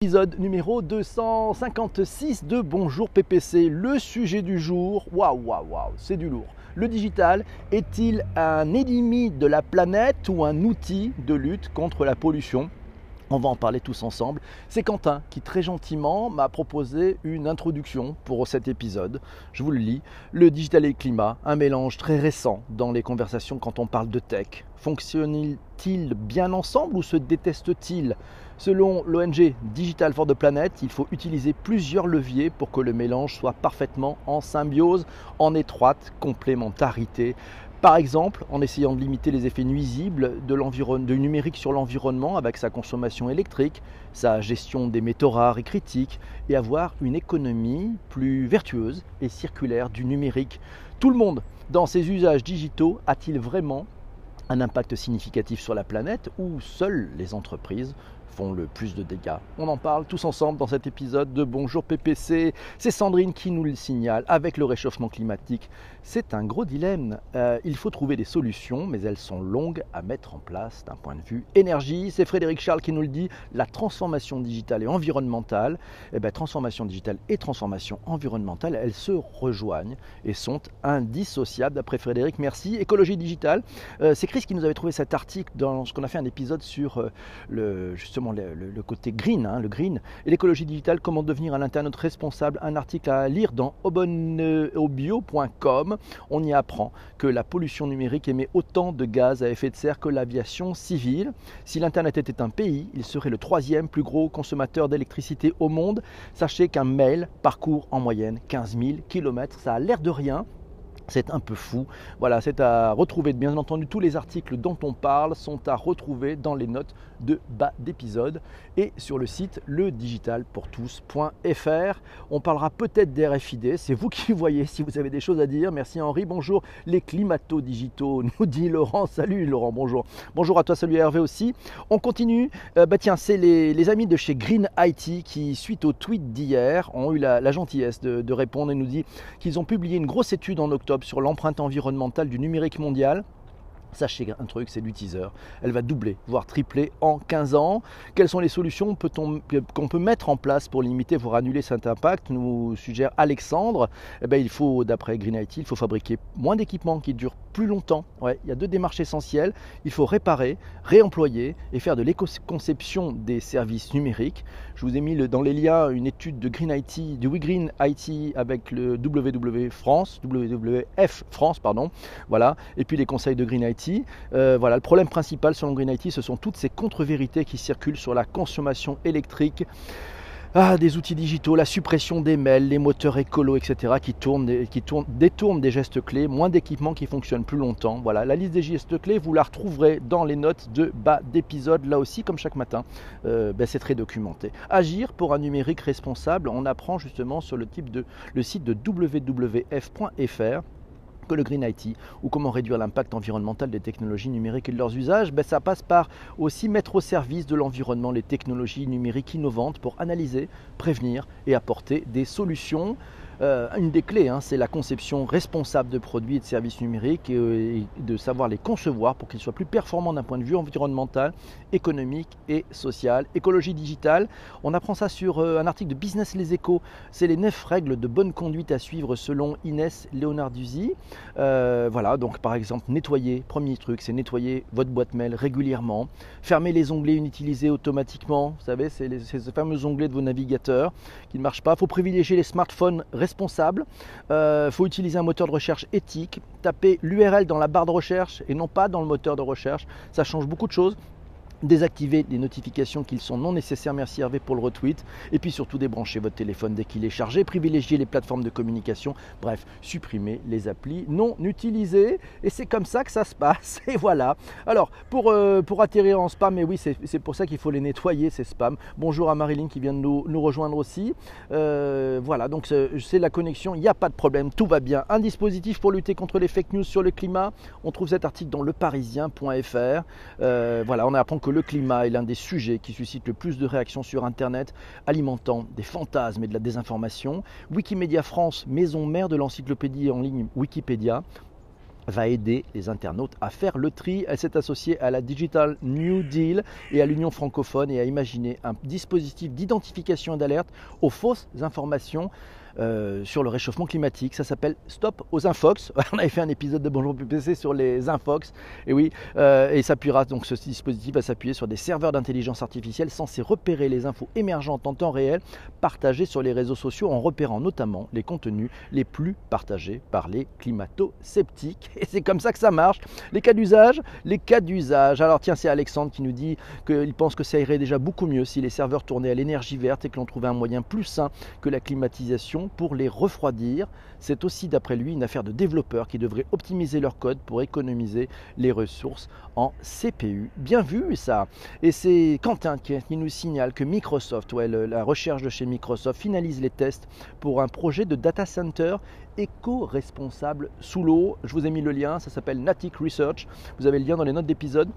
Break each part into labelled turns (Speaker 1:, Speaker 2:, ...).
Speaker 1: Épisode numéro 256 de Bonjour PPC. Le sujet du jour, waouh, waouh, waouh, c'est du lourd. Le digital est-il un ennemi de la planète ou un outil de lutte contre la pollution? On va en parler tous ensemble. C'est Quentin qui très gentiment m'a proposé une introduction pour cet épisode. Je vous le lis. Le digital et le climat, un mélange très récent dans les conversations quand on parle de tech. Fonctionnent-ils bien ensemble ou se détestent-ils? Selon l'ONG Digital for the Planet, il faut utiliser plusieurs leviers pour que le mélange soit parfaitement en symbiose, en étroite complémentarité. Par exemple, en essayant de limiter les effets nuisibles du numérique sur l'environnement avec sa consommation électrique, sa gestion des métaux rares et critiques, et avoir une économie plus vertueuse et circulaire du numérique. Tout le monde, dans ses usages digitaux, a-t-il vraiment un impact significatif sur la planète ou seules les entreprises le plus de dégâts. On en parle tous ensemble dans cet épisode de Bonjour PPC. C'est Sandrine qui nous le signale. Avec le réchauffement climatique, c'est un gros dilemme. Euh, il faut trouver des solutions, mais elles sont longues à mettre en place d'un point de vue énergie. C'est Frédéric Charles qui nous le dit. La transformation digitale et environnementale, eh ben, transformation digitale et transformation environnementale, elles se rejoignent et sont indissociables. D'après Frédéric, merci. Écologie digitale, euh, c'est Chris qui nous avait trouvé cet article dans ce qu'on a fait un épisode sur euh, le le, côté green, hein, le green, et l'écologie digitale, comment devenir un internaute responsable, un article à lire dans obonobio.com. On y apprend que la pollution numérique émet autant de gaz à effet de serre que l'aviation civile. Si l'Internet était un pays, il serait le troisième plus gros consommateur d'électricité au monde. Sachez qu'un mail parcourt en moyenne 15 000 km. Ça a l'air de rien, c'est un peu fou. Voilà, c'est à retrouver. Bien entendu, tous les articles dont on parle sont à retrouver dans les notes de bas d'épisode et sur le site ledigitalpourtous.fr. On parlera peut-être des RFID. C'est vous qui voyez si vous avez des choses à dire. Merci Henri. Bonjour les climato digitaux, nous dit Laurent. Salut Laurent, bonjour. Bonjour à toi, salut Hervé aussi. On continue. Euh, bah tiens, c'est les, amis de chez Green IT qui, suite au tweet d'hier, ont eu la, gentillesse de, de répondre et nous dit qu'ils ont publié une grosse étude en octobre sur l'empreinte environnementale du numérique mondial. Sachez un truc, c'est du teaser. Elle va doubler, voire tripler en 15 ans. Quelles sont les solutions qu'on peut mettre en place pour limiter, voire annuler cet impact Nous suggère Alexandre. Eh bien, il faut, d'après Green IT, il faut fabriquer moins d'équipements qui durent plus longtemps. Ouais, il y a deux démarches essentielles. Il faut réparer, réemployer et faire de l'éco-conception des services numériques. Je vous ai mis dans les liens une étude de Green IT, du WeGreen IT avec le WW France, WWF France, pardon. Voilà. Et puis les conseils de Green IT euh, voilà, le problème principal selon Green IT, ce sont toutes ces contre-vérités qui circulent sur la consommation électrique. Ah, des outils digitaux, la suppression des mails, les moteurs écolos, etc., qui, tournent, qui tournent, détournent des gestes clés, moins d'équipements qui fonctionnent plus longtemps. Voilà, la liste des gestes clés, vous la retrouverez dans les notes de bas d'épisode, là aussi, comme chaque matin. Euh, ben, c'est très documenté. Agir pour un numérique responsable, on apprend justement sur le, le site de wwf.fr que le Green IT ou comment réduire l'impact environnemental des technologies numériques et de leurs usages, ben ça passe par aussi mettre au service de l'environnement les technologies numériques innovantes pour analyser, prévenir et apporter des solutions. Euh, une des clés, hein, c'est la conception responsable de produits et de services numériques euh, et, de savoir les concevoir pour qu'ils soient plus performants d'un point de vue environnemental, économique et social. Écologie digitale, on apprend ça sur euh, un article de Business Les Échos. C'est les neuf règles de bonne conduite à suivre selon Inès Leonarduzzi. voilà, donc par exemple, nettoyer, premier truc, c'est nettoyer votre boîte mail régulièrement. Fermer les onglets inutilisés automatiquement, vous savez, c'est ces fameux onglets de vos navigateurs qui ne marchent pas. Il faut privilégier les smartphones responsable. Il euh, faut utiliser un moteur de recherche éthique. Taper l'URL dans la barre de recherche et non pas dans le moteur de recherche. Ça change beaucoup de choses désactiver les notifications qui sont non nécessaires, merci Hervé pour le retweet, et puis surtout débrancher votre téléphone dès qu'il est chargé, privilégier les plateformes de communication, bref, supprimer les applis non utilisées, et c'est comme ça que ça se passe, et voilà. Alors, pour, euh, pour atterrir en spam, et oui, c'est pour ça qu'il faut les nettoyer, ces spams. Bonjour à Marilyn qui vient de nous, nous rejoindre aussi. Euh, voilà, donc c'est la connexion, il n'y a pas de problème, tout va bien. Un dispositif pour lutter contre les fake news sur le climat, on trouve cet article dans leparisien.fr. Euh, voilà, on apprend que le climat est l'un des sujets qui suscite le plus de réactions sur Internet, alimentant des fantasmes et de la désinformation. Wikimedia France, maison mère de l'encyclopédie en ligne Wikipédia, va aider les internautes à faire le tri. Elle s'est associée à la Digital New Deal et à l'Union francophone et a imaginé un dispositif d'identification et d'alerte aux fausses informations euh, sur le réchauffement climatique. Ça s'appelle Stop aux Infox. On avait fait un épisode de Bonjour PPC sur les Infox. Et oui, euh, et s'appuiera donc ce dispositif va s'appuyer sur des serveurs d'intelligence artificielle censés repérer les infos émergentes en temps réel partagées sur les réseaux sociaux en repérant notamment les contenus les plus partagés par les climato-sceptiques. Et c'est comme ça que ça marche. Les cas d'usage, les cas d'usage. Alors tiens, c'est Alexandre qui nous dit qu'il pense que ça irait déjà beaucoup mieux si les serveurs tournaient à l'énergie verte et que l'on trouvait un moyen plus sain que la climatisation pour les refroidir. C'est aussi, d'après lui, une affaire de développeurs qui devraient optimiser leur code pour économiser les ressources en CPU. Bien vu ça Et c'est Quentin qui, nous signale que Microsoft, ouais, la recherche de chez Microsoft, finalise les tests pour un projet de data center éco-responsable sous l'eau. Je vous ai mis le lien, ça s'appelle Natic Research. Vous avez le lien dans les notes d'épisode.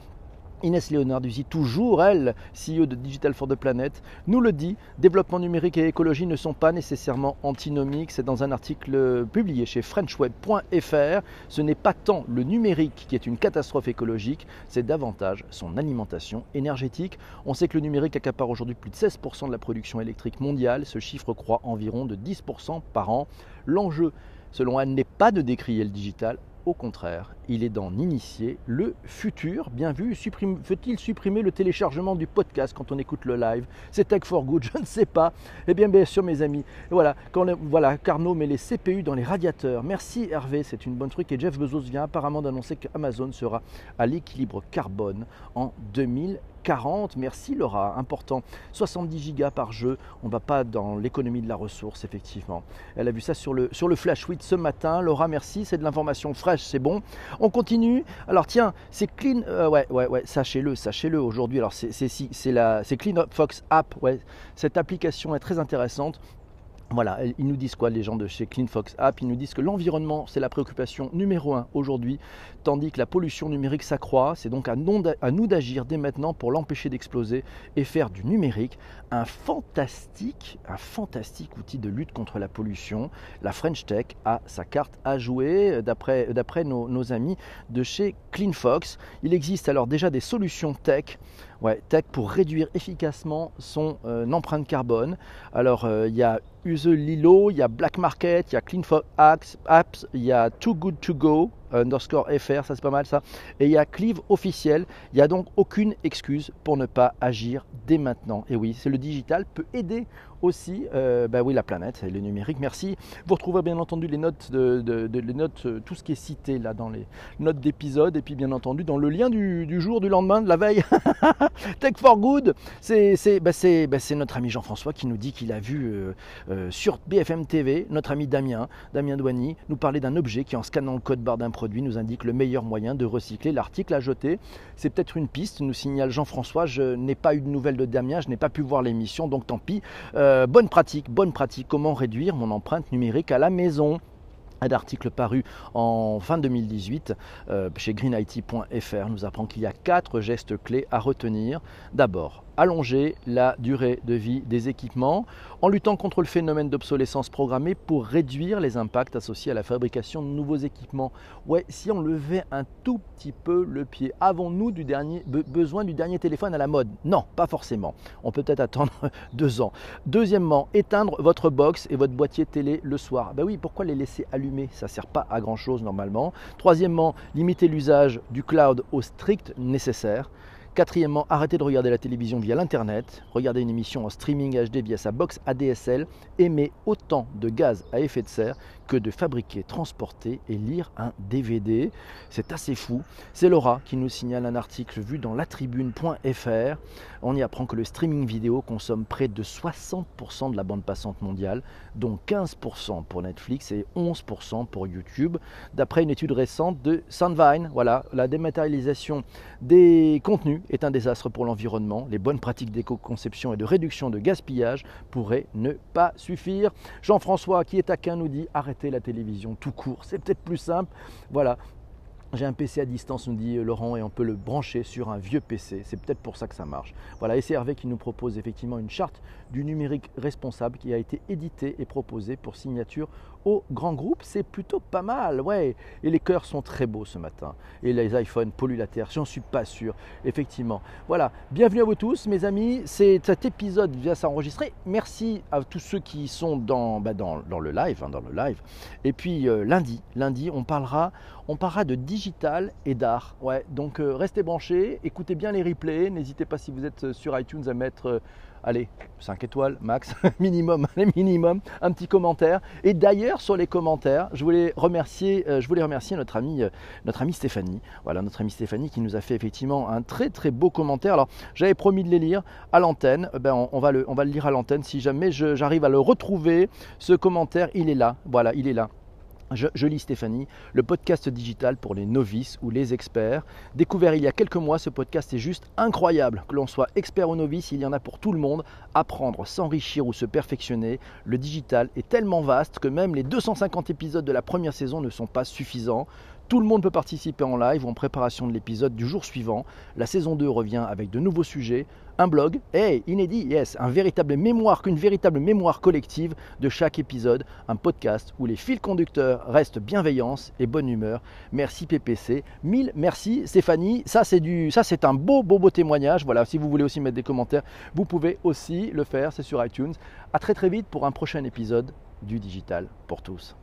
Speaker 1: Inès Léonard-Duzy, toujours elle, CEO de Digital for the Planet, nous le dit, développement numérique et écologie ne sont pas nécessairement antinomiques. C'est dans un article publié chez frenchweb.fr. Ce n'est pas tant le numérique qui est une catastrophe écologique, c'est davantage son alimentation énergétique. On sait que le numérique accapare aujourd'hui plus de 16% de la production électrique mondiale. Ce chiffre croît environ de 10% par an. L'enjeu, selon elle, n'est pas de décrier le digital, au contraire, il est d'en initier le futur. Bien vu, faut-il supprimer le téléchargement du podcast quand on écoute le live? C'est Tech for Good, je ne sais pas. Eh bien, bien sûr, mes amis. voilà, quand voilà, Carnot met les CPU dans les radiateurs. Merci Hervé, c'est une bonne truc. Et Jeff Bezos vient apparemment d'annoncer qu'Amazon sera à l'équilibre carbone en 2000 40. Merci Laura, important. 70 gigas par jeu. On ne va pas dans l'économie de la ressource, effectivement. Elle a vu ça sur le, sur le Flash 8 ce matin. Laura, merci. C'est de l'information fraîche, c'est bon. On continue. Alors tiens, c'est Clean. Euh, ouais, ouais, ouais. Sachez-le, sachez-le aujourd'hui. Alors c'est Clean Fox App. Ouais. Cette application est très intéressante. Voilà, ils nous disent quoi les gens de chez CleanFox App? Ils nous disent que l'environnement, c'est la préoccupation numéro un aujourd'hui, tandis que la pollution numérique s'accroît. C'est donc à nous d'agir dès maintenant pour l'empêcher d'exploser et faire du numérique un fantastique, un fantastique outil de lutte contre la pollution. La French Tech a sa carte à jouer d'après nos, nos amis de chez CleanFox. Il existe alors déjà des solutions tech Ouais, tech pour réduire efficacement son euh, empreinte carbone. Alors, euh, il y a Use Lilo, il y a Black Market, il y a Clean for Apps, il y a Too Good To Go, underscore FR, ça c'est pas mal ça. Et il y a Cleave officiel. Il n'y a donc aucune excuse pour ne pas agir dès maintenant. Et oui, c'est le digital peut aider aussi euh, bah oui, la planète et le numérique. Merci. Vous retrouverez bien entendu les notes, de, les notes, euh, tout ce qui est cité là dans les notes d'épisode et puis bien entendu dans le lien du, jour, du lendemain, de la veille. Tech for Good, bah, bah, c'est notre ami Jean-François qui nous dit qu'il a vu euh, sur BFM TV notre ami Damien, Damien Douany, nous parler d'un objet qui en scannant le code barre d'un produit nous indique le meilleur moyen de recycler l'article à jeter. C'est peut-être une piste, nous signale Jean-François. Je n'ai pas eu de nouvelles de Damien, je n'ai pas pu voir l'émission, donc tant pis. Bonne pratique, bonne pratique. Comment réduire mon empreinte numérique à la maison un article paru en fin 2018 euh, chez greenIT.fr nous apprend qu'il y a quatre gestes clés à retenir. D'abord, allonger la durée de vie des équipements en luttant contre le phénomène d'obsolescence programmée pour réduire les impacts associés à la fabrication de nouveaux équipements. Ouais, si on levait un tout petit peu le pied, avons-nous du besoin du dernier téléphone à la mode? Non, pas forcément. On peut peut-être attendre deux ans. Deuxièmement, éteindre votre box et votre boîtier télé le soir. Ben oui, pourquoi les laisser allumer Ça ne sert pas à grand-chose normalement. Troisièmement, limiter l'usage du cloud au strict nécessaire. Quatrièmement, arrêtez de regarder la télévision via l'Internet, regardez une émission en streaming HD via sa box ADSL, émet autant de gaz à effet de serre que de fabriquer, transporter et lire un DVD. C'est assez fou. C'est Laura qui nous signale un article vu dans latribune.fr. On y apprend que le streaming vidéo consomme près de 60% de la bande passante mondiale, dont 15% pour Netflix et 11% pour YouTube. D'après une étude récente de Sandvine, voilà, la dématérialisation des contenus est un désastre pour l'environnement. Les bonnes pratiques d'éco-conception et de réduction de gaspillage pourraient ne pas suffire. Jean-François, qui est à taquin, nous dit arrêtez la télévision tout court. C'est peut-être plus simple. Voilà, j'ai un PC à distance, nous dit Laurent, et on peut le brancher sur un vieux PC. C'est peut-être pour ça que ça marche. Voilà, et c'est Hervé qui nous propose effectivement une charte du numérique responsable qui a été éditée et proposée pour signature au grand groupe, c'est plutôt pas mal, ouais. Et les cœurs sont très beaux ce matin. Et les iPhones polluent la terre, j'en suis pas sûr, effectivement. Voilà, bienvenue à vous tous, mes amis. C'est cet épisode vient s'enregistrer. Merci à tous ceux qui sont dans, bah, dans, le live, hein, dans le live. Et puis euh, lundi, lundi, on parlera, on parlera de digital et d'art. Ouais, donc euh, restez branchés, écoutez bien les replays. N'hésitez pas si vous êtes sur iTunes à mettre euh, allez, 5 étoiles max, minimum, minimum, un petit commentaire. Et d'ailleurs, sur les commentaires, je voulais remercier, euh, notre amie, euh, notre amie Stéphanie. Voilà, notre amie Stéphanie qui nous a fait effectivement un très très beau commentaire. Alors, j'avais promis de les lire à l'antenne. Eh ben, on va le lire à l'antenne. Si jamais j'arrive à le retrouver, ce commentaire, il est là. Voilà, il est là. Je, lis Stéphanie, le podcast digital pour les novices ou les experts. Découvert il y a quelques mois, ce podcast est juste incroyable. Que l'on soit expert ou novice, il y en a pour tout le monde. Apprendre, s'enrichir ou se perfectionner, le digital est tellement vaste que même les 250 épisodes de la première saison ne sont pas suffisants. Tout le monde peut participer en live ou en préparation de l'épisode du jour suivant. La saison 2 revient avec de nouveaux sujets, un blog, hey, inédit, yes, un véritable mémoire, qu'une véritable mémoire collective de chaque épisode, un podcast où les fils conducteurs restent bienveillance et bonne humeur. Merci PPC, mille merci Stéphanie. Ça c'est du, ça c'est un beau beau beau témoignage. Voilà, si vous voulez aussi mettre des commentaires, vous pouvez aussi le faire, c'est sur iTunes. À très très vite pour un prochain épisode du digital pour tous.